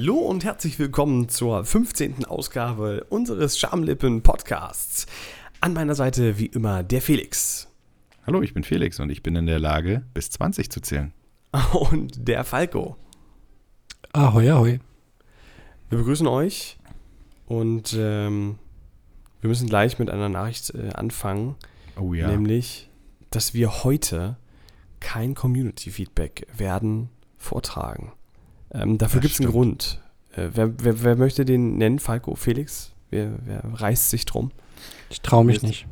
Hallo und herzlich willkommen zur 15. Ausgabe unseres Schamlippen Podcasts. An meiner Seite wie immer der Felix. Hallo, ich bin Felix und ich bin in der Lage, bis 20 zu zählen. Und der Falco. Ahoi, ahoi. Wir begrüßen euch und ähm, wir müssen gleich mit einer Nachricht äh, anfangen. Oh ja. Nämlich, dass wir heute kein Community-Feedback werden vortragen. Ähm, dafür gibt es einen. Grund. Äh, wer, wer, wer möchte den nennen? Falco, Felix? Wer, wer reißt sich drum? Ich traue mich Jetzt- nicht.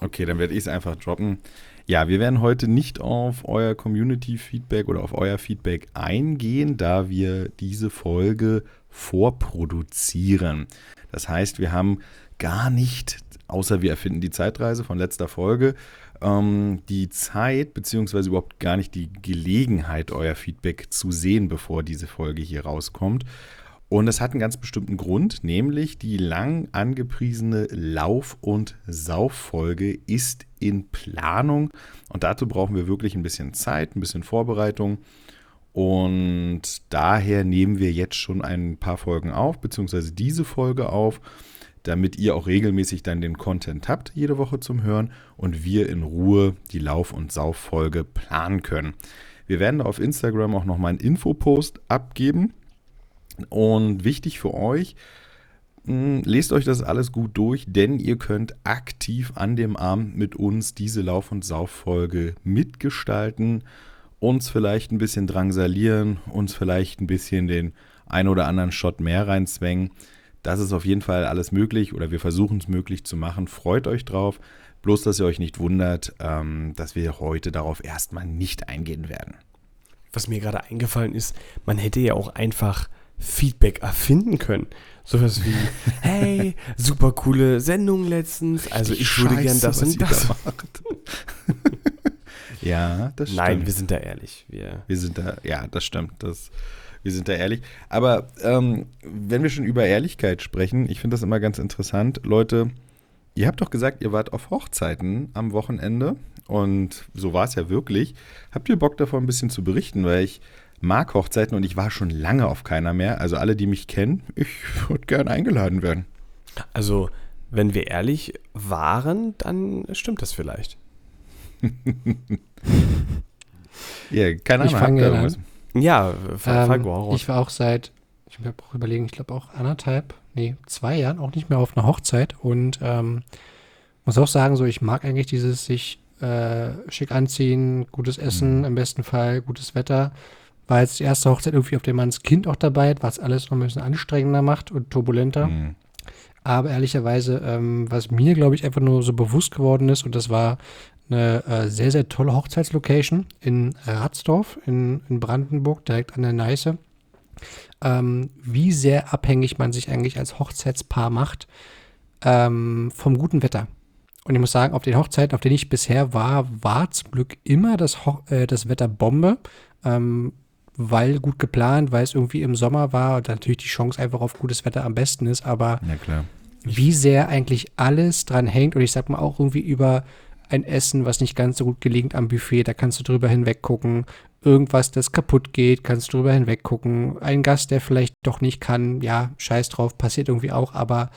Okay, dann werde ich es einfach droppen. Ja, wir werden heute nicht auf euer Community-Feedback oder auf euer Feedback eingehen, da wir diese Folge vorproduzieren. Das heißt, wir haben gar nicht, außer wir erfinden die Zeitreise von letzter Folge, ähm, die Zeit beziehungsweise überhaupt gar nicht die Gelegenheit, euer Feedback zu sehen, bevor diese Folge hier rauskommt. Und es hat einen ganz bestimmten Grund, nämlich die lang angepriesene Lauf- und Sauffolge ist in Planung. Und dazu brauchen wir wirklich ein bisschen Zeit, ein bisschen Vorbereitung. Und daher nehmen wir jetzt schon ein paar Folgen auf, beziehungsweise diese Folge auf, damit ihr auch regelmäßig dann den Content habt, jede Woche zum Hören und wir in Ruhe die Lauf- und Sauffolge planen können. Wir werden auf Instagram auch nochmal einen Infopost abgeben. Und wichtig für euch, mh, lest euch das alles gut durch, denn ihr könnt aktiv an dem Abend mit uns diese Lauf- und Sauffolge mitgestalten, uns vielleicht ein bisschen drangsalieren, uns vielleicht ein bisschen den ein oder anderen Shot mehr reinzwängen. Das ist auf jeden Fall alles möglich oder wir versuchen es möglich zu machen. Freut euch drauf. Bloß, dass ihr euch nicht wundert, ähm, dass wir heute darauf erstmal nicht eingehen werden. Was mir gerade eingefallen ist, man hätte ja auch einfach Feedback erfinden können. Sowas wie, hey, super coole Sendung letztens. Also ich würde gern das und das. da macht. ja, das stimmt. Nein, wir sind da ehrlich. Wir, Wir sind da, ja, das stimmt. Das, wir sind da ehrlich. Aber ähm, wenn wir schon über Ehrlichkeit sprechen, ich finde das immer ganz interessant. Leute, ihr habt doch gesagt, ihr wart auf Hochzeiten am Wochenende. Und so war es ja wirklich. Habt ihr Bock davon ein bisschen zu berichten? Weil ich mag Hochzeiten und ich war schon lange auf keiner mehr. Also alle, die mich kennen, ich würde gern eingeladen werden. also, wenn wir ehrlich waren, dann stimmt das vielleicht. Ja, keine Ich Ahnung. fange habt ihr an. Ja, Ähm, ich war auch seit, ich muss auch überlegen, ich glaube auch anderthalb, nee, zwei Jahren auch nicht mehr auf einer Hochzeit und ähm, muss auch sagen, so ich mag eigentlich dieses sich äh, schick anziehen, gutes Essen, Mhm. im besten Fall gutes Wetter. War jetzt die erste Hochzeit irgendwie, auf der man das Kind auch dabei hat, was alles noch ein bisschen anstrengender macht und turbulenter. Hm. Aber ehrlicherweise, ähm, was mir, glaube ich, einfach nur so bewusst geworden ist, und das war eine äh, sehr, sehr tolle Hochzeitslocation in Ratsdorf in, in Brandenburg, direkt an der Neiße, ähm, wie sehr abhängig man sich eigentlich als Hochzeitspaar macht ähm, vom guten Wetter. Und ich muss sagen, auf den Hochzeiten, auf denen ich bisher war, war zum Glück immer das, Ho äh, das Wetter Bombe. Ähm, weil gut geplant, weil es irgendwie im Sommer war und natürlich die Chance einfach auf gutes Wetter am besten ist, aber Ja, wie sehr eigentlich alles dran hängt und ich sag mal auch irgendwie über ein Essen, was nicht ganz so gut gelingt am Buffet, da kannst du drüber hinweg gucken. Irgendwas, das kaputt geht, kannst du drüber hinweg gucken. Ein Gast, der vielleicht doch nicht kann, ja, scheiß drauf, passiert irgendwie auch, aber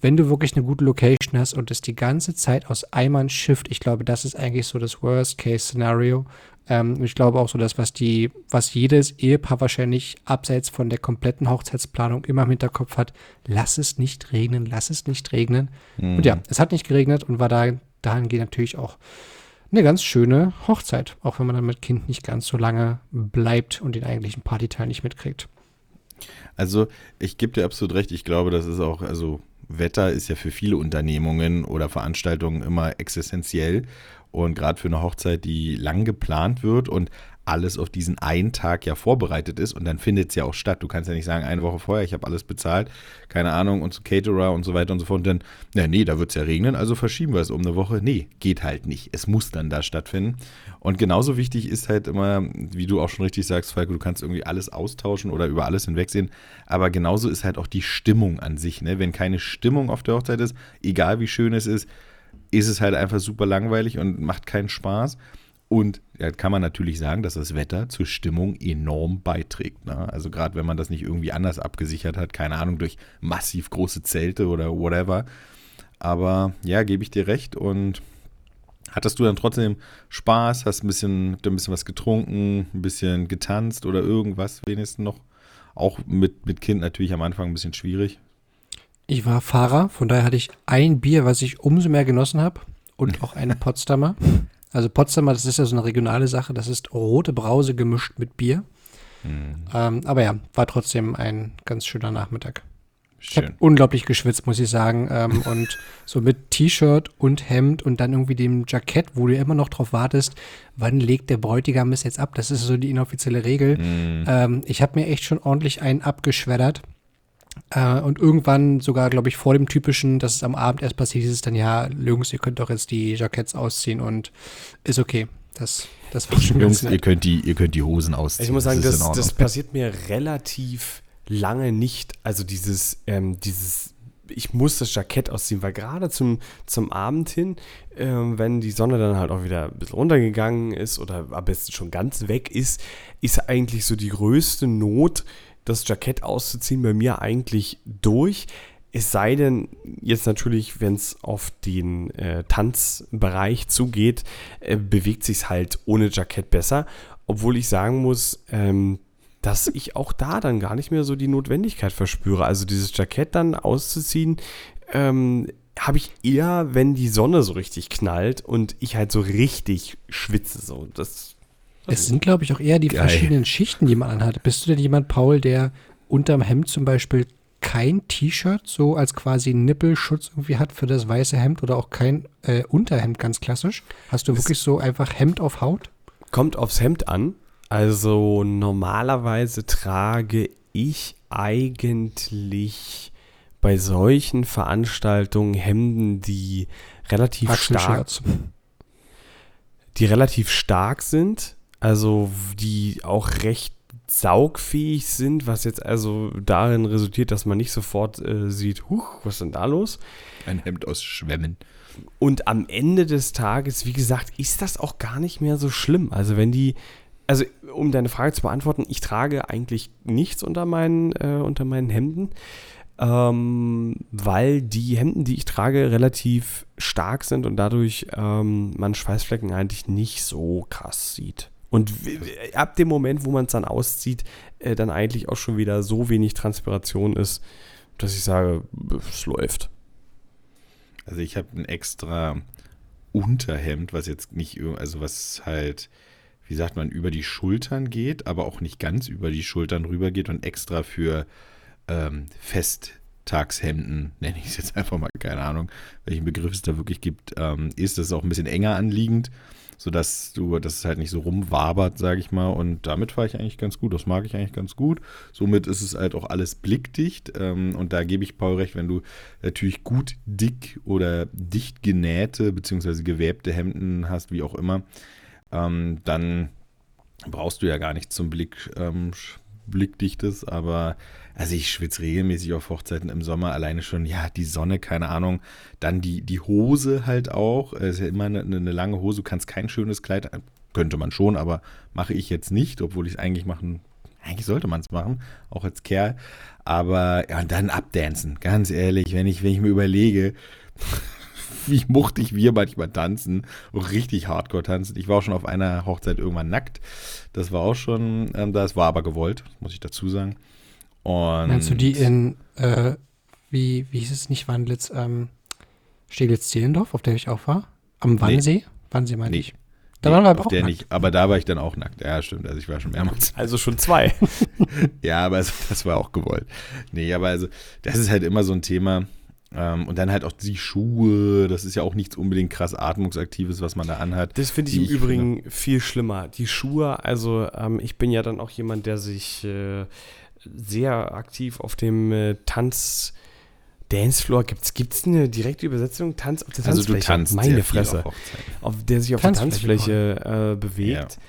wenn du wirklich eine gute Location hast und es die ganze Zeit aus Eimern schifft, ich glaube, das ist eigentlich so das Worst-Case-Szenario. Ähm, ich glaube auch so, dass was die, was jedes Ehepaar wahrscheinlich abseits von der kompletten Hochzeitsplanung immer im Hinterkopf hat, lass es nicht regnen, lass es nicht regnen. Und ja, es hat nicht geregnet und war da dahingehend natürlich auch eine ganz schöne Hochzeit, auch wenn man dann mit Kind nicht ganz so lange bleibt und den eigentlichen Partyteil nicht mitkriegt. Also, ich gebe dir absolut recht. Ich glaube, das ist auch, also Wetter ist ja für viele Unternehmungen oder Veranstaltungen immer existenziell. Und gerade für eine Hochzeit, die lang geplant wird und alles auf diesen einen Tag ja vorbereitet ist und dann findet es ja auch statt. Du kannst ja nicht sagen, eine Woche vorher, ich habe alles bezahlt, keine Ahnung, und so Caterer und so weiter und so fort. Und dann, na, nee, da wird es ja regnen, also verschieben wir es um eine Woche. Nee, geht halt nicht. Es muss dann da stattfinden. Und genauso wichtig ist halt immer, wie du auch schon richtig sagst, Falco, du kannst irgendwie alles austauschen oder über alles hinwegsehen. Aber genauso ist halt auch die Stimmung an sich. Ne? Wenn keine Stimmung auf der Hochzeit ist, egal wie schön es ist, ist es halt einfach super langweilig und macht keinen Spaß. Und da kann man natürlich sagen, dass das Wetter zur Stimmung enorm beiträgt. Ne? Also gerade wenn man das nicht irgendwie anders abgesichert hat, keine Ahnung, durch massiv große Zelte oder whatever. Aber ja, gebe ich dir recht. Und hattest du dann trotzdem Spaß? Hast ein bisschen, ein bisschen was getrunken, ein bisschen getanzt oder irgendwas wenigstens noch? Auch mit, mit Kind natürlich am Anfang ein bisschen schwierig. Ich war Fahrer, von daher hatte ich ein Bier, was ich umso mehr genossen habe und auch einen Potsdamer. Also Potsdamer, das ist ja so eine regionale Sache, das ist rote Brause gemischt mit Bier. Mhm. Ähm, aber ja, war trotzdem ein ganz schöner Nachmittag. Ich habe unglaublich geschwitzt, muss ich sagen. Ähm, und so mit T-Shirt und Hemd und dann irgendwie dem Jackett, wo du immer noch drauf wartest, wann legt der Bräutigam es jetzt ab? Das ist so die inoffizielle Regel. Mhm. Ähm, ich habe mir echt schon ordentlich einen abgeschweddert. Äh, und irgendwann sogar, glaube ich, vor dem typischen, dass es am Abend erst passiert, ist es dann, ja, Jungs, ihr könnt doch jetzt die Jacketts ausziehen und ist okay. Das, das war schon Jungs, ihr könnt, die, ihr könnt die Hosen ausziehen. Ich muss sagen, das, das, das passiert mir relativ lange nicht. Also dieses, ähm, dieses ich muss das Jackett ausziehen, weil gerade zum, zum Abend hin, äh, wenn die Sonne dann halt auch wieder ein bisschen runtergegangen ist oder am besten schon ganz weg ist, ist eigentlich so die größte Not, das Jackett auszuziehen, bei mir eigentlich durch. Es sei denn, jetzt natürlich, wenn es auf den äh, Tanzbereich zugeht, äh, bewegt sich halt ohne Jackett besser. Obwohl ich sagen muss, ähm, dass ich auch da dann gar nicht mehr so die Notwendigkeit verspüre. Also dieses Jackett dann auszuziehen, ähm, habe ich eher, wenn die Sonne so richtig knallt und ich halt so richtig schwitze. So. Das es sind, glaube ich, auch eher die Geil. verschiedenen Schichten, die man anhat. Bist du denn jemand, Paul, der unterm Hemd zum Beispiel kein T-Shirt so als quasi Nippelschutz irgendwie hat für das weiße Hemd oder auch kein äh, Unterhemd ganz klassisch? Hast du es wirklich so einfach Hemd auf Haut? Kommt aufs Hemd an. Also normalerweise trage ich eigentlich bei solchen Veranstaltungen Hemden, die relativ stark, die relativ stark sind, also die auch recht saugfähig sind, was jetzt also darin resultiert, dass man nicht sofort äh, sieht, huch, was ist denn da los? Ein Hemd aus Schwämmen. Und am Ende des Tages, wie gesagt, ist das auch gar nicht mehr so schlimm. Also wenn die, also um deine Frage zu beantworten, ich trage eigentlich nichts unter meinen, äh, unter meinen Hemden, ähm, weil die Hemden, die ich trage, relativ stark sind und dadurch ähm, man Schweißflecken eigentlich nicht so krass sieht. Und ab dem Moment, wo man es dann auszieht, äh, dann eigentlich auch schon wieder so wenig Transpiration ist, dass ich sage, es läuft. Also ich habe ein extra Unterhemd, was jetzt nicht, also was halt, wie sagt man, über die Schultern geht, aber auch nicht ganz über die Schultern rüber geht und extra für ähm, Festtagshemden, nenne ich es jetzt einfach mal, keine Ahnung, welchen Begriff es da wirklich gibt, ähm, ist das auch ein bisschen enger anliegend sodass du, dass es halt nicht so rumwabert, sage ich mal. Und damit fahre ich eigentlich ganz gut. Das mag ich eigentlich ganz gut. Somit ist es halt auch alles blickdicht. Ähm, und da gebe ich Paul recht, wenn du natürlich gut dick oder dicht genähte bzw. gewebte Hemden hast, wie auch immer, ähm, dann brauchst du ja gar nichts zum Blick, ähm, blickdichtes, aber also ich schwitze regelmäßig auf Hochzeiten im Sommer, alleine schon, ja, die Sonne, keine Ahnung. Dann die, die Hose halt auch. Es ist ja immer eine, eine lange Hose, du kannst kein schönes Kleid, könnte man schon, aber mache ich jetzt nicht, obwohl ich es eigentlich machen, eigentlich sollte man es machen, auch als Kerl. Aber ja, und dann abdancen, ganz ehrlich, wenn ich, wenn ich mir überlege, wie muchtig wir manchmal tanzen, richtig hardcore tanzen. Ich war auch schon auf einer Hochzeit irgendwann nackt. Das war auch schon, ähm, das war aber gewollt, muss ich dazu sagen. Und Meinst du die in, äh, wie, wie hieß es nicht, Wandlitz, ähm, Steglitz-Zehlendorf, auf der ich auch war? Am Wannsee? Nee. Wannsee meine nee. ich. Da nee, waren wir aber auch der nicht, aber da war ich dann auch nackt. Ja, stimmt. Also ich war schon mehrmals. Also schon zwei. ja, aber das war auch gewollt. Nee, aber also das ist halt immer so ein Thema. Ähm, und dann halt auch die Schuhe. Das ist ja auch nichts unbedingt krass atmungsaktives, was man da anhat. Das finde ich im ich Übrigen finde. viel schlimmer. Die Schuhe, also ähm, ich bin ja dann auch jemand, der sich äh, sehr aktiv auf dem äh, Tanz Dancefloor gibt's gibt's eine direkte Übersetzung Tanz auf der Tanzfläche. Also du tanzt meine Fresse, auf, auf, der sich auf der Tanzfläche äh, bewegt. Ja.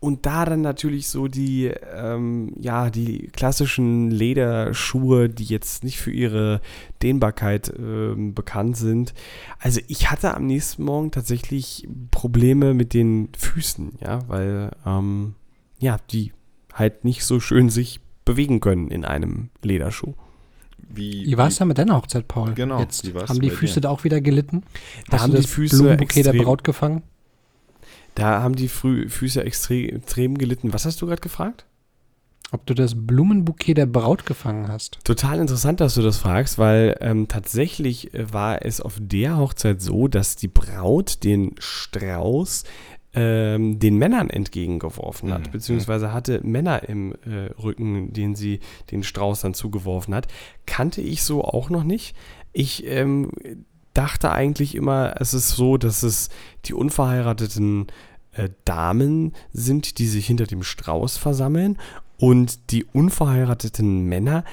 Und da dann natürlich so die, ähm, ja, die klassischen Lederschuhe, die jetzt nicht für ihre Dehnbarkeit ähm, bekannt sind. Also ich hatte am nächsten Morgen tatsächlich Probleme mit den Füßen, ja, weil, ähm, ja, die halt nicht so schön sich bewegen können in einem Lederschuh. Wie, wie war es da mit deiner Hochzeit, Paul? Genau. Jetzt haben die Füße dir? da auch wieder gelitten? Da Hast haben die Füße Blumenbouquet der Braut gefangen? Da haben die Frü Füße extrem, extrem gelitten. Was hast du gerade gefragt? Ob du das Blumenbouquet der Braut gefangen hast. Total interessant, dass du das fragst, weil ähm, tatsächlich äh, war es auf der Hochzeit so, dass die Braut den Strauß ähm, den Männern entgegengeworfen hat, mhm. beziehungsweise hatte Männer im äh, Rücken, denen sie den Strauß dann zugeworfen hat. Kannte ich so auch noch nicht. Ich ähm, dachte eigentlich immer, es ist so, dass es die unverheirateten äh, Damen sind, die sich hinter dem Strauß versammeln und die unverheirateten Männer.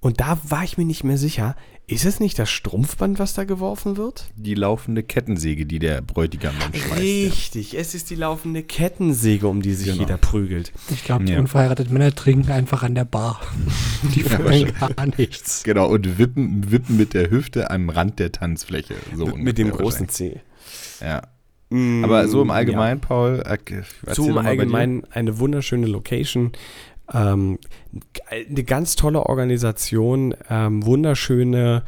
Und da war ich mir nicht mehr sicher, ist es nicht das Strumpfband, was da geworfen wird? Die laufende Kettensäge, die der Bräutigam dann schmeißt. Richtig, ja. es ist die laufende Kettensäge, um die sich genau. jeder prügelt. Ich glaube, die ja. unverheirateten Männer trinken einfach an der Bar. Die fühlen gar nichts. Genau, und wippen, wippen mit der Hüfte am Rand der Tanzfläche. So mit dem großen C. Ja. Mm, Aber so im Allgemeinen, ja. Paul. Äh, so im Allgemeinen eine wunderschöne Location. Ähm, eine ganz tolle Organisation, ähm, wunderschöne,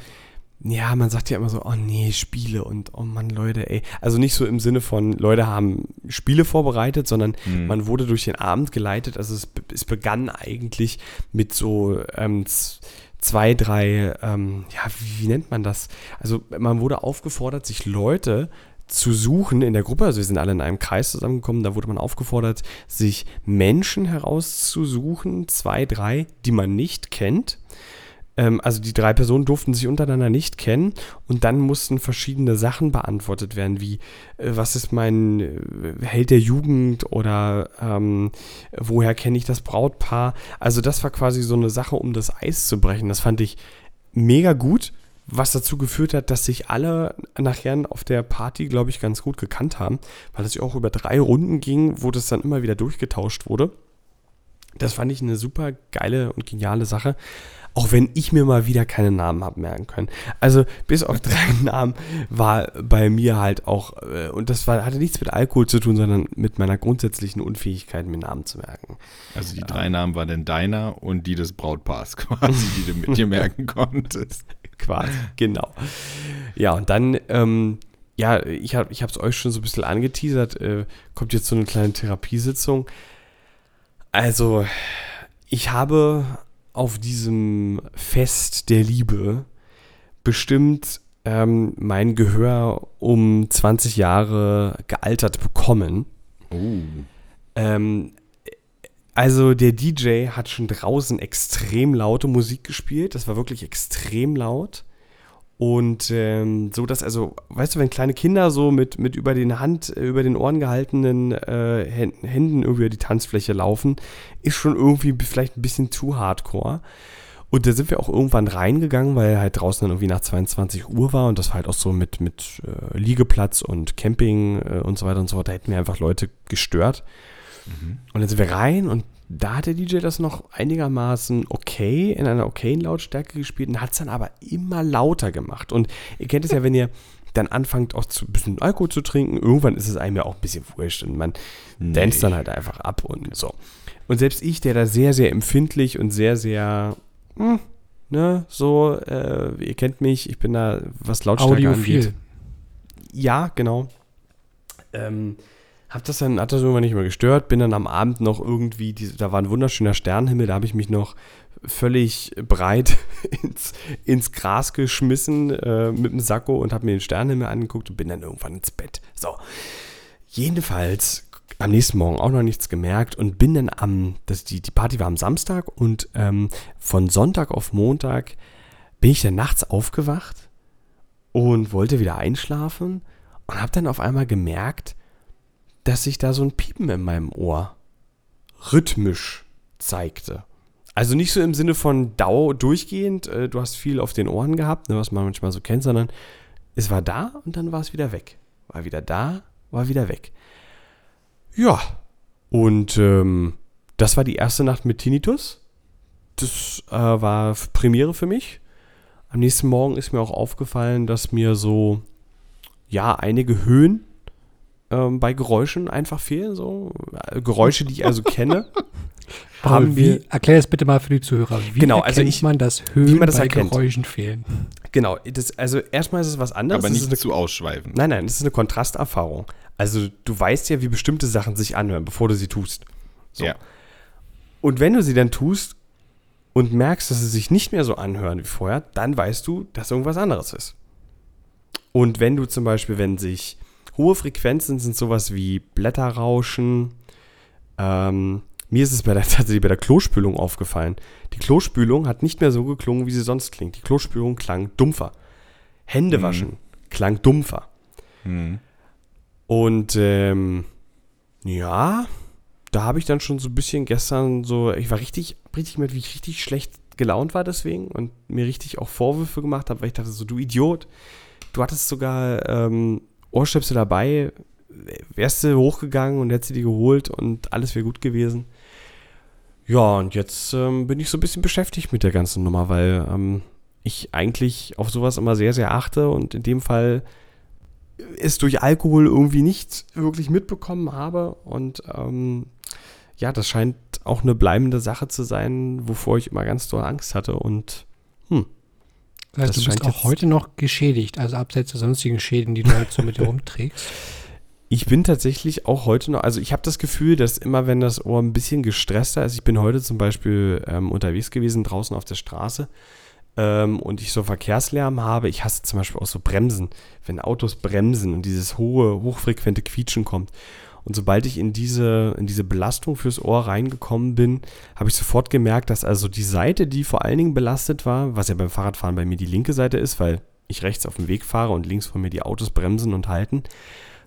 ja, man sagt ja immer so, oh nee, Spiele und oh Mann, Leute, ey. Also nicht so im Sinne von, Leute haben Spiele vorbereitet, sondern mhm. man wurde durch den Abend geleitet. Also es, es begann eigentlich mit so ähm, zwei, drei, ähm, ja, wie, wie nennt man das? Also man wurde aufgefordert, sich Leute zu suchen in der Gruppe. Also wir sind alle in einem Kreis zusammengekommen. Da wurde man aufgefordert, sich Menschen herauszusuchen, zwei, drei, die man nicht kennt. Ähm, also die drei Personen durften sich untereinander nicht kennen und dann mussten verschiedene Sachen beantwortet werden, wie äh, was ist mein äh, Held der Jugend oder ähm, woher kenne ich das Brautpaar. Also das war quasi so eine Sache, um das Eis zu brechen. Das fand ich mega gut was dazu geführt hat, dass sich alle nachher auf der Party, glaube ich, ganz gut gekannt haben, weil es ja auch über drei Runden ging, wo das dann immer wieder durchgetauscht wurde. Das fand ich eine super geile und geniale Sache. Auch wenn ich mir mal wieder keine Namen habe merken können. Also bis auf drei Namen war bei mir halt auch, äh, und das war, hatte nichts mit Alkohol zu tun, sondern mit meiner grundsätzlichen Unfähigkeit, mir Namen zu merken. Also die drei Namen waren denn deiner und die des Brautpaars quasi, die du mit dir merken konntest. Quasi, genau. Ja, und dann, ähm, ja, ich habe es euch schon so ein bisschen angeteasert, äh, kommt jetzt so eine kleine Therapiesitzung. Also, ich habe auf diesem Fest der Liebe bestimmt ähm, mein Gehör um 20 Jahre gealtert bekommen. Oh. Ähm, also der DJ hat schon draußen extrem laute Musik gespielt. Das war wirklich extrem laut. Und ähm, so, dass, also, weißt du, wenn kleine Kinder so mit, mit über den Hand, äh, über den Ohren gehaltenen äh, Händen über die Tanzfläche laufen, ist schon irgendwie vielleicht ein bisschen zu hardcore. Und da sind wir auch irgendwann reingegangen, weil halt draußen dann irgendwie nach 22 Uhr war und das war halt auch so mit, mit äh, Liegeplatz und Camping äh, und so weiter und so fort. Da hätten wir einfach Leute gestört. Mhm. Und dann sind wir rein und da hat der DJ das noch einigermaßen okay, in einer okayen Lautstärke gespielt und hat es dann aber immer lauter gemacht. Und ihr kennt es ja, wenn ihr dann anfangt auch zu, ein bisschen Alkohol zu trinken, irgendwann ist es einem ja auch ein bisschen wurscht und man nee. danst dann halt einfach ab und so. Und selbst ich, der da sehr, sehr empfindlich und sehr, sehr, hm, ne, so, äh, ihr kennt mich, ich bin da, was Lautstärke Audiophil. angeht. Ja, genau. Ähm, hab das dann, hat das irgendwann nicht mehr gestört, bin dann am Abend noch irgendwie, da war ein wunderschöner Sternenhimmel, da habe ich mich noch völlig breit ins, ins Gras geschmissen äh, mit dem Sakko und habe mir den Sternenhimmel angeguckt und bin dann irgendwann ins Bett. So. Jedenfalls am nächsten Morgen auch noch nichts gemerkt und bin dann am, das, die, die Party war am Samstag und ähm, von Sonntag auf Montag bin ich dann nachts aufgewacht und wollte wieder einschlafen und habe dann auf einmal gemerkt, dass sich da so ein Piepen in meinem Ohr rhythmisch zeigte. Also nicht so im Sinne von Dau durchgehend, äh, du hast viel auf den Ohren gehabt, ne, was man manchmal so kennt, sondern es war da und dann war es wieder weg. War wieder da, war wieder weg. Ja, Und ähm, das war die erste Nacht mit Tinnitus. Das äh, war Premiere für mich. Am nächsten Morgen ist mir auch aufgefallen, dass mir so, ja, einige Höhen ähm, bei Geräuschen einfach fehlen. So äh, Geräusche, die ich also kenne. Paul, wie, erklär das bitte mal für die Zuhörer. Wie Genau, also ich- man, dass Höhen wie man das bei erkennt. Geräuschen fehlen? Genau, das, also erstmal ist es was anderes. Aber Das nicht ist zu ausschweifen. eine, nein, nein, das ist eine Kontrasterfahrung. Also du weißt ja, wie bestimmte Sachen sich anhören, bevor du sie tust. So. Ja. Und wenn du sie dann tust und merkst, dass sie sich nicht mehr so anhören wie vorher, dann weißt du, dass irgendwas anderes ist. Und wenn du zum Beispiel, wenn sich hohe Frequenzen sind, sowas wie Blätterrauschen, ähm, mir ist es bei der, tatsächlich bei der Klospülung aufgefallen. Die Klospülung hat nicht mehr so geklungen, wie sie sonst klingt. Die Klospülung klang dumpfer. Händewaschen klang dumpfer. Hm. Und ähm, ja, da habe ich dann schon so ein bisschen gestern so, ich war richtig, richtig mit, wie ich richtig schlecht gelaunt war deswegen und mir richtig auch Vorwürfe gemacht habe, weil ich dachte so, du Idiot, du hattest sogar ähm, Ohrstöpsel dabei, wärst du hochgegangen und hättest sie dir geholt und alles wäre gut gewesen. Ja, und jetzt ähm, bin ich so ein bisschen beschäftigt mit der ganzen Nummer, weil ähm, ich eigentlich auf sowas immer sehr, sehr achte und in dem Fall es durch Alkohol irgendwie nicht wirklich mitbekommen habe. Und ähm, ja, das scheint auch eine bleibende Sache zu sein, wovor ich immer ganz doll Angst hatte. Und hm, Das heißt, Das du bist auch heute noch geschädigt, also abseits der sonstigen Schäden, die du halt so mit dir rumträgst. ich bin tatsächlich auch heute noch, also ich habe das Gefühl, dass immer wenn das Ohr ein bisschen gestresster ist, ich bin heute zum Beispiel ähm, unterwegs gewesen, draußen auf der Straße, ähm, und ich so Verkehrslärm habe, ich hasse zum Beispiel auch so Bremsen, wenn Autos bremsen und dieses hohe, hochfrequente Quietschen kommt. Und sobald ich in diese, in diese Belastung fürs Ohr reingekommen bin, habe ich sofort gemerkt, dass also die Seite, die vor allen Dingen belastet war, was ja beim Fahrradfahren bei mir die linke Seite ist, weil ich rechts auf dem Weg fahre und links von mir die Autos bremsen und halten,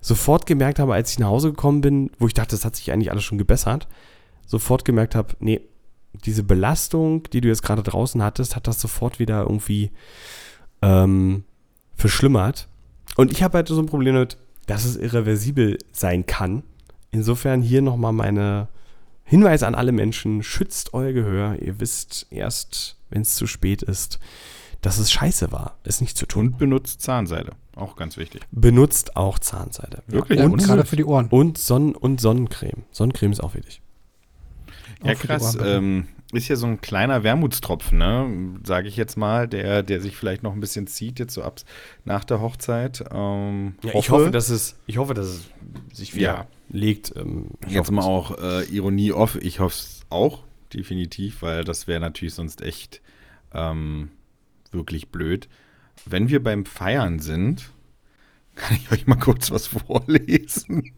sofort gemerkt habe, als ich nach Hause gekommen bin, wo ich dachte, das hat sich eigentlich alles schon gebessert, sofort gemerkt habe, nee, diese Belastung, die du jetzt gerade draußen hattest, hat das sofort wieder irgendwie ähm, verschlimmert. Und ich habe halt so ein Problem damit, dass es irreversibel sein kann. Insofern hier nochmal meine Hinweise an alle Menschen, schützt euer Gehör. Ihr wisst erst, wenn es zu spät ist, dass es scheiße war, es nicht zu tun. Und benutzt Zahnseide. Auch ganz wichtig. Benutzt auch Zahnseide. Wirklich? Ja, Und, und gerade für die Ohren. und, Sonnen und Sonnencreme. Sonnencreme ist auch wichtig. Ja, Auch krass. Ähm, ist ja so ein kleiner Wermutstropfen, ne? Sage ich jetzt mal, der, der sich vielleicht noch ein bisschen zieht, jetzt so ab nach der Hochzeit. Ähm, Ja, ich hoffe, dass es, ich hoffe, dass es sich wieder Ja. legt. Ähm, Jetzt hoffe, mal auch äh, Ironie off. Ich hoffe es auch, definitiv, weil das wäre natürlich sonst echt ähm, wirklich blöd. Wenn wir beim Feiern sind, kann ich euch mal kurz was vorlesen.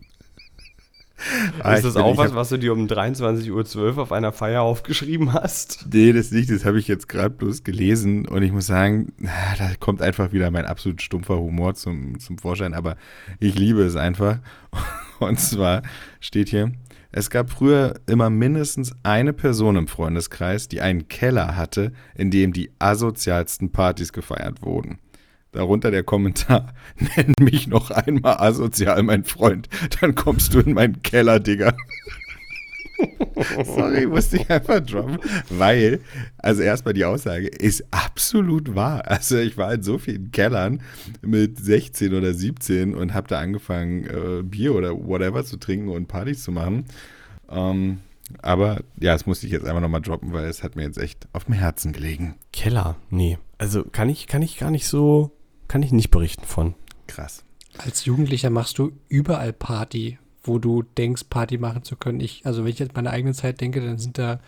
Ah, Ist das bin- auch was, hab- was du dir um 23.12 Uhr auf einer Feier aufgeschrieben hast? Nee, das nicht, das habe ich jetzt gerade bloß gelesen und ich muss sagen, da kommt einfach wieder mein absolut stumpfer Humor zum, zum Vorschein, aber ich liebe es einfach. Und zwar steht hier, es gab früher immer mindestens eine Person im Freundeskreis, die einen Keller hatte, in dem die asozialsten Partys gefeiert wurden. Darunter der Kommentar, nenn mich noch einmal asozial, mein Freund, dann kommst du in meinen Keller, Digga. Sorry, musste ich einfach droppen, weil, also erstmal die Aussage ist absolut wahr. Also ich war in so vielen Kellern mit 16 oder 17 und habe da angefangen, äh, Bier oder whatever zu trinken und Partys zu machen. Ähm, aber ja, das musste ich jetzt einfach nochmal droppen, weil es hat mir jetzt echt auf dem Herzen gelegen. Keller, nee. Also kann ich, kann ich gar nicht so, kann ich nicht berichten von. Krass. Als Jugendlicher machst du überall Party, wo du denkst, Party machen zu können. Ich, also wenn ich jetzt meine eigene Zeit denke, dann sind da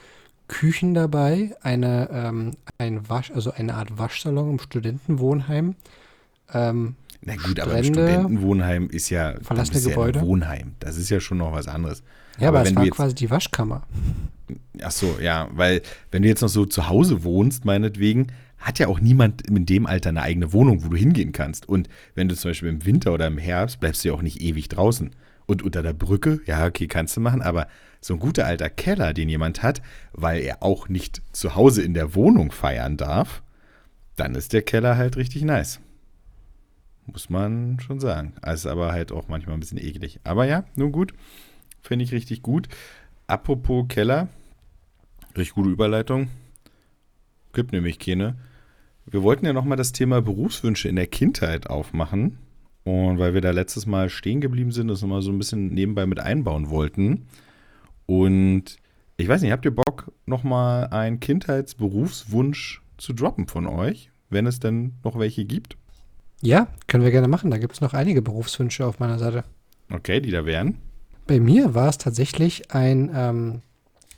Küchen dabei, eine, ähm, ein Wasch, also eine Art Waschsalon im Studentenwohnheim. Ähm, Na gut, aber ein Strände, Studentenwohnheim ist ja, verlassene ja Gebäude. ein Wohnheim. Das ist ja schon noch was anderes. ja, aber, es wenn war jetzt, quasi die Waschkammer. Ach so, ja, weil wenn du jetzt noch so zu Hause wohnst, meinetwegen, hat ja auch niemand in dem Alter eine eigene Wohnung, wo du hingehen kannst. Und wenn du zum Beispiel im Winter oder im Herbst bleibst du ja auch nicht ewig draußen. Und unter der Brücke, ja, okay, kannst du machen, aber so ein guter alter Keller, den jemand hat, weil er auch nicht zu Hause in der Wohnung feiern darf, dann ist der Keller halt richtig nice. Muss man schon sagen. Also aber halt auch manchmal ein bisschen eklig. Aber ja, nun gut. Finde ich richtig gut. Apropos Keller, richtig gute Überleitung. Gibt nämlich keine. Wir wollten ja nochmal das Thema Berufswünsche in der Kindheit aufmachen. Und weil wir da letztes Mal stehen geblieben sind, das nochmal so ein bisschen nebenbei mit einbauen wollten. Und ich weiß nicht, habt ihr Bock, nochmal einen Kindheitsberufswunsch zu droppen von euch, wenn es denn noch welche gibt? Ja, können wir gerne machen. Da gibt es noch einige Berufswünsche auf meiner Seite. Okay, die da wären. Bei mir war es tatsächlich ein ähm,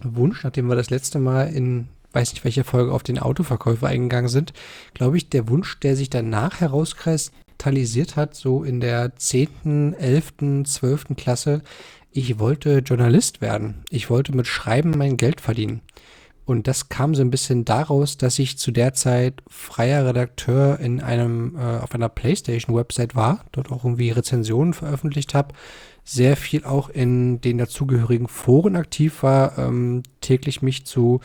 Wunsch, nachdem wir das letzte Mal in, weiß nicht welche Folge, auf den Autoverkäufer eingegangen sind, glaube ich, der Wunsch, der sich danach herauskristallisiert hat, so in der 10., 11., 12. Klasse. Ich wollte Journalist werden. Ich wollte mit Schreiben mein Geld verdienen. Und das kam so ein bisschen daraus, dass ich zu der Zeit freier Redakteur in einem, äh, auf einer PlayStation-Website war, dort auch irgendwie Rezensionen veröffentlicht habe, sehr viel auch in den dazugehörigen Foren aktiv war, ähm, täglich mich zu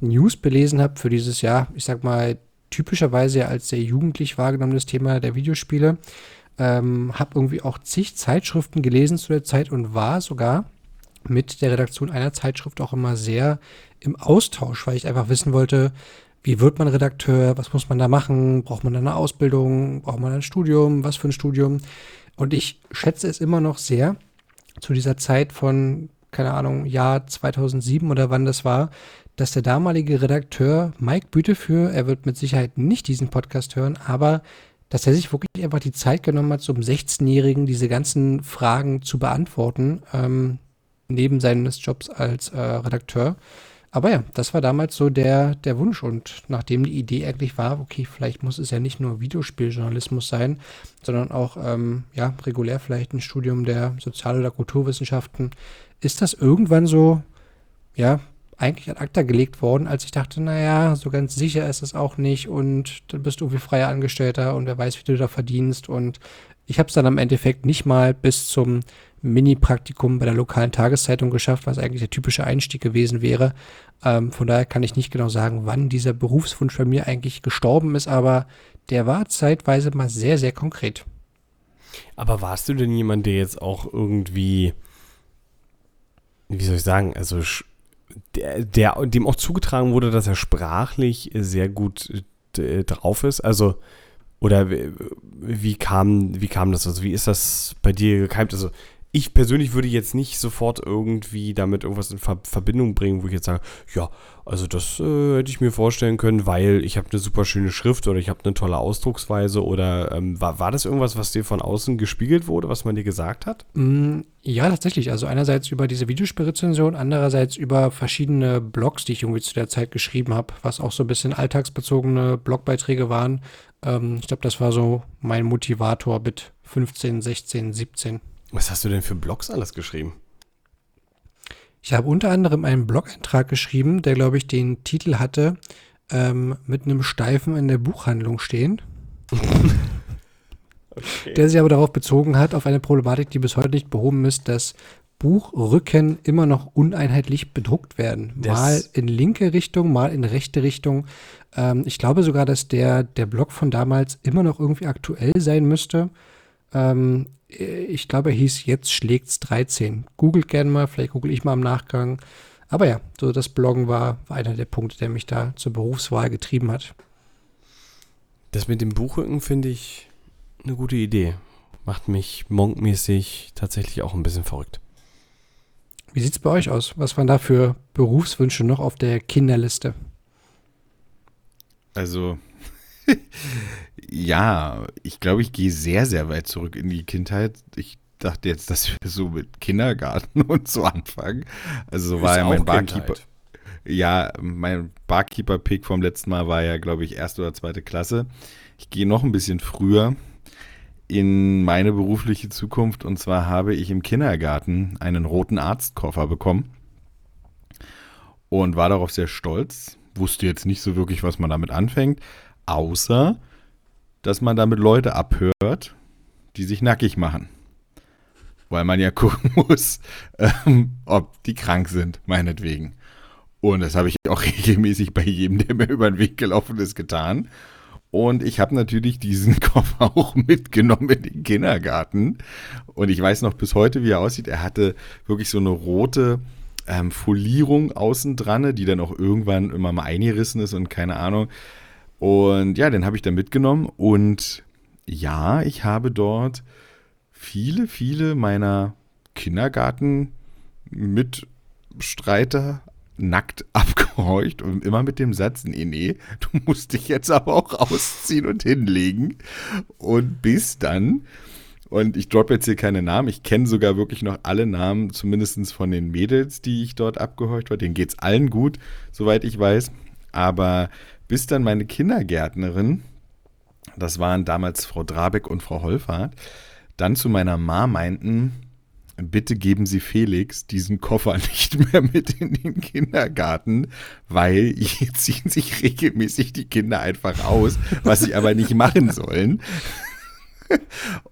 News belesen habe für dieses Jahr, ich sag mal, typischerweise als sehr jugendlich wahrgenommenes Thema der Videospiele. Ähm, habe irgendwie auch zig Zeitschriften gelesen zu der Zeit und war sogar mit der Redaktion einer Zeitschrift auch immer sehr im Austausch, weil ich einfach wissen wollte, wie wird man Redakteur, was muss man da machen, braucht man da eine Ausbildung, braucht man ein Studium, was für ein Studium. Und ich schätze es immer noch sehr, zu dieser Zeit von, keine Ahnung, Jahr 2007 oder wann das war, dass der damalige Redakteur Mike Bütefür, er wird mit Sicherheit nicht diesen Podcast hören, aber dass er sich wirklich einfach die Zeit genommen hat, einem 16-Jährigen diese ganzen Fragen zu beantworten, ähm, neben seines Jobs als äh, Redakteur. Aber ja, das war damals so der, der Wunsch. Und nachdem die Idee eigentlich war, okay, vielleicht muss es ja nicht nur Videospieljournalismus sein, sondern auch, ähm, ja, regulär vielleicht ein Studium der Sozial- oder Kulturwissenschaften, ist das irgendwann so, ja, eigentlich ad acta gelegt worden, als ich dachte, naja, so ganz sicher ist es auch nicht und dann bist du irgendwie freier Angestellter und wer weiß, wie du da verdienst. Und ich habe es dann am Endeffekt nicht mal bis zum Mini-Praktikum bei der lokalen Tageszeitung geschafft, was eigentlich der typische Einstieg gewesen wäre. Ähm, von daher kann ich nicht genau sagen, wann dieser Berufswunsch bei mir eigentlich gestorben ist, aber der war zeitweise mal sehr, sehr konkret. Aber warst du denn jemand, der jetzt auch irgendwie, wie soll ich sagen, also der, der dem auch zugetragen wurde, dass er sprachlich sehr gut äh, drauf ist? Also, oder wie kam, wie kam das? Also, wie ist das bei dir gekeimt? Also, ich persönlich würde jetzt nicht sofort irgendwie damit irgendwas in Ver Verbindung bringen, wo ich jetzt sage, ja, also das äh, hätte ich mir vorstellen können, weil ich habe eine super schöne Schrift oder ich habe eine tolle Ausdrucksweise oder ähm, war, war das irgendwas, was dir von außen gespiegelt wurde, was man dir gesagt hat? Mm, ja, tatsächlich. Also einerseits über diese Videospielrezension, andererseits über verschiedene Blogs, die ich irgendwie zu der Zeit geschrieben habe, was auch so ein bisschen alltagsbezogene Blogbeiträge waren. Ähm, ich glaube, das war so mein Motivator mit 15, 16, 17. Was hast du denn für Blogs alles geschrieben? Ich habe unter anderem einen Blog-Eintrag geschrieben, der, glaube ich, den Titel hatte, ähm, mit einem Steifen in der Buchhandlung stehen. okay. Der sich aber darauf bezogen hat, auf eine Problematik, die bis heute nicht behoben ist, dass Buchrücken immer noch uneinheitlich bedruckt werden. Das mal in linke Richtung, mal in rechte Richtung. Ähm, ich glaube sogar, dass der, der Blog von damals immer noch irgendwie aktuell sein müsste. Ähm, ich glaube, er hieß Jetzt schlägt's 13. Googelt gerne mal, vielleicht google ich mal im Nachgang. Aber ja, so das Bloggen war, war einer der Punkte, der mich da zur Berufswahl getrieben hat. Das mit dem Buchrücken finde ich eine gute Idee. Macht mich monkmäßig tatsächlich auch ein bisschen verrückt. Wie sieht es bei euch aus? Was waren da für Berufswünsche noch auf der Kinderliste? Also, ja, ich glaube, ich gehe sehr, sehr weit zurück in die Kindheit. Ich dachte jetzt, dass wir so mit Kindergarten und so anfangen. Also so war ja mein Barkeeper. Ja, mein Barkeeper-Pick vom letzten Mal war ja, glaube ich, erste oder zweite Klasse. Ich gehe noch ein bisschen früher in meine berufliche Zukunft und zwar habe ich im Kindergarten einen roten Arztkoffer bekommen und war darauf sehr stolz. Wusste jetzt nicht so wirklich, was man damit anfängt, außer dass man damit Leute abhört, die sich nackig machen. Weil man ja gucken muss, ähm, ob die krank sind, meinetwegen. Und das habe ich auch regelmäßig bei jedem, der mir über den Weg gelaufen ist, getan. Und ich habe natürlich diesen Koffer auch mitgenommen in den Kindergarten. Und ich weiß noch bis heute, wie er aussieht. Er hatte wirklich so eine rote ähm, Folierung außen dran, die dann auch irgendwann immer mal eingerissen ist und keine Ahnung. Und ja, den habe ich dann mitgenommen. Und ja, ich habe dort viele, viele meiner Kindergarten-Mitstreiter nackt abgehorcht und immer mit dem Satz, nee, nee, du musst dich jetzt aber auch ausziehen und hinlegen. Und bis dann, und ich droppe jetzt hier keine Namen, ich kenne sogar wirklich noch alle Namen, zumindest von den Mädels, die ich dort abgehorcht war. Denen geht es allen gut, soweit ich weiß. Aber bis dann meine Kindergärtnerin, das waren damals Frau Drabeck und Frau Holfahrt, dann zu meiner Ma meinten, bitte geben Sie Felix diesen Koffer nicht mehr mit in den Kindergarten, weil hier ziehen sich regelmäßig die Kinder einfach aus, was sie aber nicht machen sollen.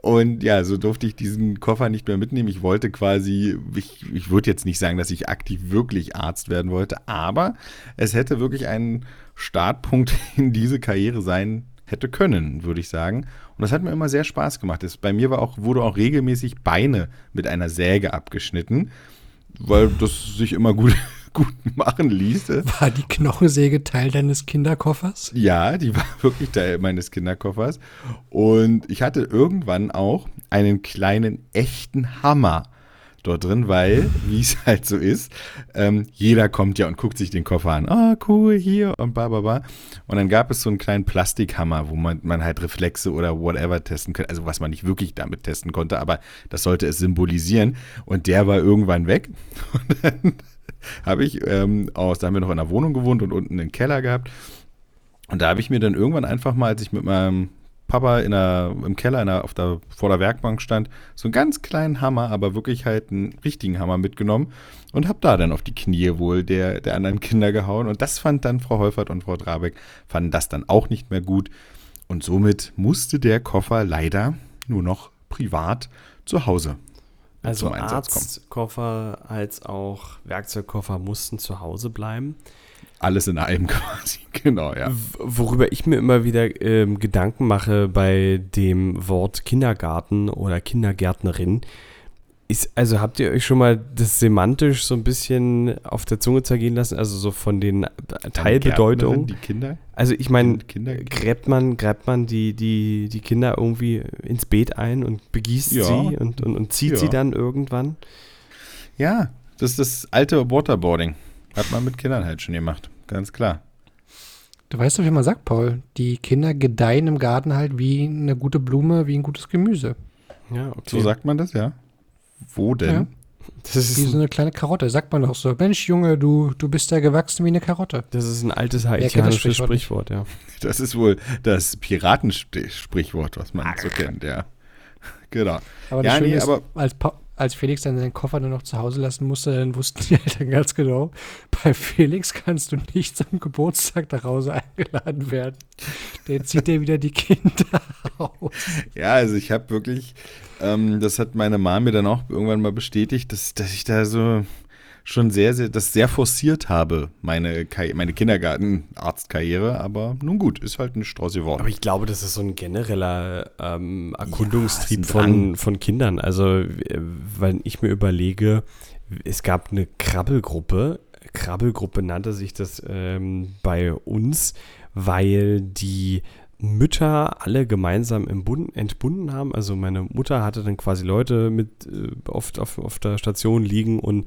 Und ja, so durfte ich diesen Koffer nicht mehr mitnehmen. Ich wollte quasi, ich, ich würde jetzt nicht sagen, dass ich aktiv wirklich Arzt werden wollte, aber es hätte wirklich ein Startpunkt in diese Karriere sein hätte können, würde ich sagen. Und das hat mir immer sehr Spaß gemacht. Das, bei mir war auch, wurde auch regelmäßig Beine mit einer Säge abgeschnitten, weil das sich immer gut, gut machen ließ. War die Knochensäge Teil deines Kinderkoffers? Ja, die war wirklich Teil meines Kinderkoffers. Und ich hatte irgendwann auch einen kleinen echten Hammer dort drin, weil, wie es halt so ist, ähm, jeder kommt ja und guckt sich den Koffer an. Ah, oh, cool, hier und ba, ba, ba. Und dann gab es so einen kleinen Plastikhammer, wo man, man halt Reflexe oder whatever testen könnte. Also was man nicht wirklich damit testen konnte, aber das sollte es symbolisieren. Und der war irgendwann weg. Und dann habe ich ähm, aus, da haben wir noch in der Wohnung gewohnt und unten einen Keller gehabt. Und da habe ich mir dann irgendwann einfach mal, als ich mit meinem Papa in der, im Keller in der, auf der, vor der Werkbank stand, so einen ganz kleinen Hammer, aber wirklich halt einen richtigen Hammer mitgenommen und habe da dann auf die Knie wohl der, der anderen Kinder gehauen. Und das fand dann Frau Holfert und Frau Drabeck, fanden das dann auch nicht mehr gut. Und somit musste der Koffer leider nur noch privat zu Hause also Arztkoffer als auch Werkzeugkoffer mussten zu Hause bleiben. Alles in einem quasi, genau, ja. Worüber ich mir immer wieder ähm, Gedanken mache bei dem Wort Kindergarten oder Kindergärtnerin, ist, also habt ihr euch schon mal das semantisch so ein bisschen auf der Zunge zergehen lassen, also so von den Teilbedeutungen? Die Kinder? Also ich meine, gräbt man, gräbt man die, die, die Kinder irgendwie ins Beet ein und begießt ja. sie und, und, und zieht ja. sie dann irgendwann? Ja, das ist das alte Waterboarding. Hat man mit Kindern halt schon gemacht, ganz klar. Du weißt doch, wie man sagt, Paul, die Kinder gedeihen im Garten halt wie eine gute Blume, wie ein gutes Gemüse. Ja, okay. So sagt man das, ja? Wo denn? Ja. Das ist wie so eine kleine Karotte, sagt man doch so. Mensch, Junge, du, du bist ja gewachsen wie eine Karotte. Das ist ein altes haitianisches Sprichwort, Sprichwort, ja. Das ist wohl das Piratensprichwort, was man so kennt, ja. Genau. Aber das ja, nee, ist, aber als, pa als Felix dann seinen Koffer nur noch zu Hause lassen musste, dann wussten die Eltern ganz genau, bei Felix kannst du nicht zum Geburtstag nach Hause eingeladen werden. Der zieht dir wieder die Kinder aus. Ja, also ich habe wirklich, ähm, das hat meine Mama mir dann auch irgendwann mal bestätigt, dass, dass ich da so schon sehr, sehr, das sehr forciert habe, meine, meine Kindergartenarztkarriere. Aber nun gut, ist halt eine Straße geworden. Aber ich glaube, das ist so ein genereller ähm, Erkundungstrieb ja, von, von Kindern. Also, weil ich mir überlege, es gab eine Krabbelgruppe. Krabbelgruppe nannte sich das ähm, bei uns, weil die Mütter alle gemeinsam entbunden haben. Also meine Mutter hatte dann quasi Leute mit äh, oft auf, auf der Station liegen und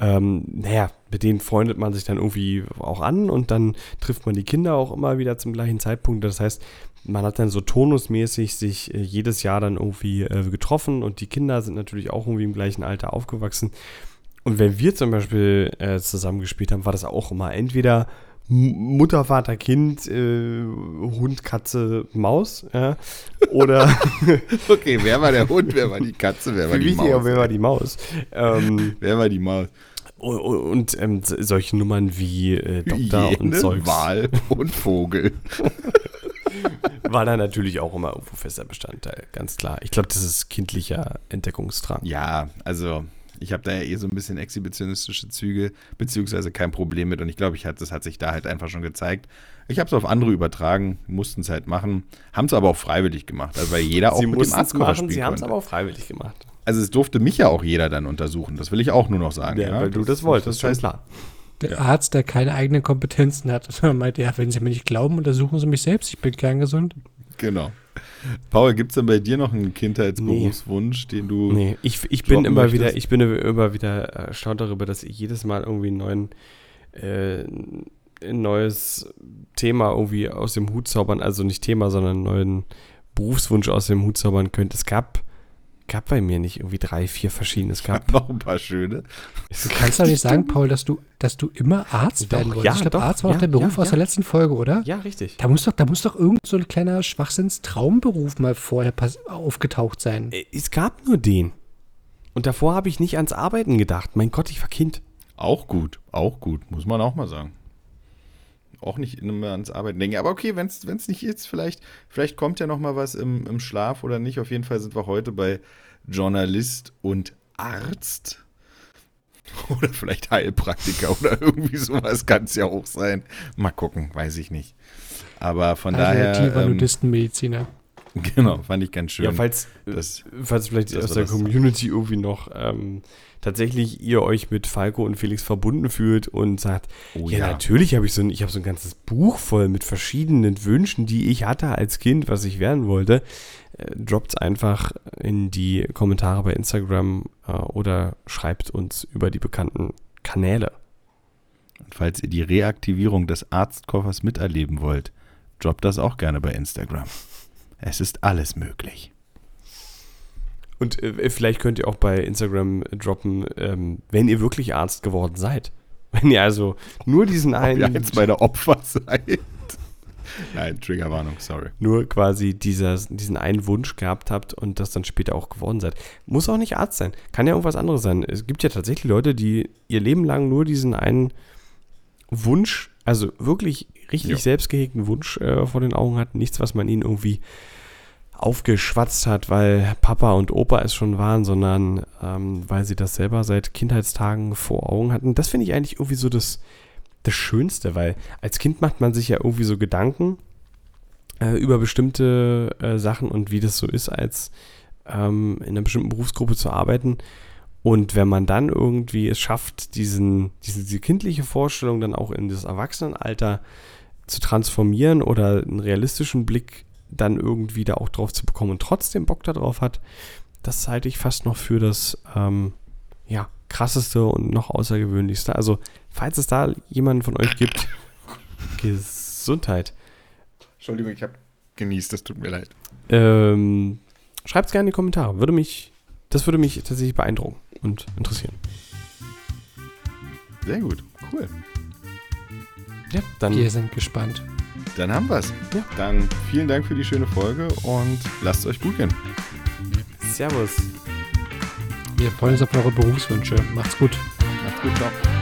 ähm, naja, mit denen freundet man sich dann irgendwie auch an und dann trifft man die Kinder auch immer wieder zum gleichen Zeitpunkt. Das heißt, man hat dann so tonusmäßig sich äh, jedes Jahr dann irgendwie äh, getroffen und die Kinder sind natürlich auch irgendwie im gleichen Alter aufgewachsen. Und wenn wir zum Beispiel äh, zusammen gespielt haben, war das auch immer entweder Mutter, Vater, Kind, äh, Hund, Katze, Maus, ja. Oder. okay, wer war der Hund, wer war die Katze, wer war die Maus? Auch, wer war die Maus? Ähm, wer war die Maus? Und, und ähm, solche Nummern wie äh, Doktor Hyäne, und Zeugs. Wal und Vogel. War da natürlich auch immer irgendwo fester Bestandteil, ganz klar. Ich glaube, das ist kindlicher Entdeckungsdrang. Ja, also Ich habe da ja eh so ein bisschen exhibitionistische Züge, beziehungsweise kein Problem mit. Und ich glaube, ich hat, das hat sich da halt einfach schon gezeigt. Ich habe es auf andere übertragen, mussten es halt machen, haben es aber auch freiwillig gemacht, also weil jeder auch Sie mit dem Arztkoffer machen, spielen sie haben es aber auch freiwillig gemacht. Also es durfte mich ja auch jeder dann untersuchen. Das will ich auch nur noch sagen. Ja, weil du das wolltest, Das heißt, schon klar. Der Ja. Arzt, der keine eigenen Kompetenzen hat, meinte, ja, wenn Sie mir nicht glauben, untersuchen Sie mich selbst, ich bin kerngesund. Genau. Paul, gibt es denn bei dir noch einen Kindheitsberufswunsch, den du. Nee, ich, ich bin immer möchtest? wieder, ich bin immer wieder erstaunt darüber, dass ich jedes Mal irgendwie einen neuen, äh, ein neues Thema irgendwie aus dem Hut zaubern, also nicht Thema, sondern einen neuen Berufswunsch aus dem Hut zaubern könnte. Es gab, gab bei mir nicht irgendwie drei, vier verschiedene. Es gab. noch ein paar schöne. Du kannst doch nicht sagen, Paul, dass du, dass du immer Arzt Doch, werden wolltest. ja, ich glaube, doch, Arzt war doch ja, der Beruf ja, aus der letzten Folge, oder? Ja, richtig. Da muss doch, da muss doch irgend so ein kleiner Schwachsinns-Traumberuf mal vorher aufgetaucht sein. Äh, Es gab nur den. Und davor habe ich nicht ans Arbeiten gedacht. Mein Gott, ich war Kind. Auch gut, auch gut, muss man auch mal sagen. Auch nicht immer ans Arbeiten denken. Aber okay, wenn es nicht jetzt, vielleicht, vielleicht kommt ja noch mal was im, im Schlaf oder nicht. Auf jeden Fall sind wir heute bei Journalist und Arzt. Oder vielleicht Heilpraktiker oder irgendwie sowas kann es ja auch sein. Mal gucken, weiß ich nicht. Aber von daher, Alternativer ähm, Nudistenmediziner. genau, fand ich ganz schön. Ja, falls, das, falls vielleicht dass aus der das- Community irgendwie noch ähm, tatsächlich ihr euch mit Falco und Felix verbunden fühlt und sagt, oh ja, natürlich habe ich so ein, ich habe so ein ganzes Buch voll mit verschiedenen Wünschen, die ich hatte als Kind, was ich werden wollte. Äh, Droppt einfach in die Kommentare bei Instagram äh, oder schreibt uns über die bekannten Kanäle. Und falls ihr die Reaktivierung des Arztkoffers miterleben wollt, droppt das auch gerne bei Instagram. Es ist alles möglich. Und äh, vielleicht könnt ihr auch bei Instagram droppen, ähm, wenn ihr wirklich Arzt geworden seid. Wenn ihr also nur diesen Ob einen ihr jetzt bei der Opfer seid. Nein, Triggerwarnung, sorry. nur quasi dieser, diesen einen Wunsch gehabt habt und das dann später auch geworden seid. Muss auch nicht Arzt sein. Kann ja irgendwas anderes sein. Es gibt ja tatsächlich Leute, die ihr Leben lang nur diesen einen Wunsch, also wirklich richtig Ja. selbst gehegten Wunsch äh, vor den Augen hatten. Nichts, was man ihnen irgendwie aufgeschwatzt hat, weil Papa und Opa es schon waren, sondern ähm, weil sie das selber seit Kindheitstagen vor Augen hatten. Das finde ich eigentlich irgendwie so das, das Schönste, weil als Kind macht man sich ja irgendwie so Gedanken äh, über bestimmte äh, Sachen und wie das so ist, als ähm, in einer bestimmten Berufsgruppe zu arbeiten. Und wenn man dann irgendwie es schafft, diesen, diese, diese kindliche Vorstellung dann auch in das Erwachsenenalter zu transformieren oder einen realistischen Blick dann irgendwie da auch drauf zu bekommen und trotzdem Bock darauf hat, das halte ich fast noch für das ähm, ja, krasseste und noch außergewöhnlichste. Also, falls es da jemanden von euch gibt, Gesundheit. Entschuldigung, ich habe genießt, das tut mir leid. Ähm, Schreibt es gerne in die Kommentare. Würde mich, das würde mich tatsächlich beeindrucken und interessieren. Sehr gut, cool. Ja, dann Wir sind gespannt. Dann haben wir's. Ja. Dann vielen Dank für die schöne Folge und lasst es euch gut gehen. Servus. Wir freuen uns auf eure Berufswünsche. Macht's gut. Macht's gut, ciao.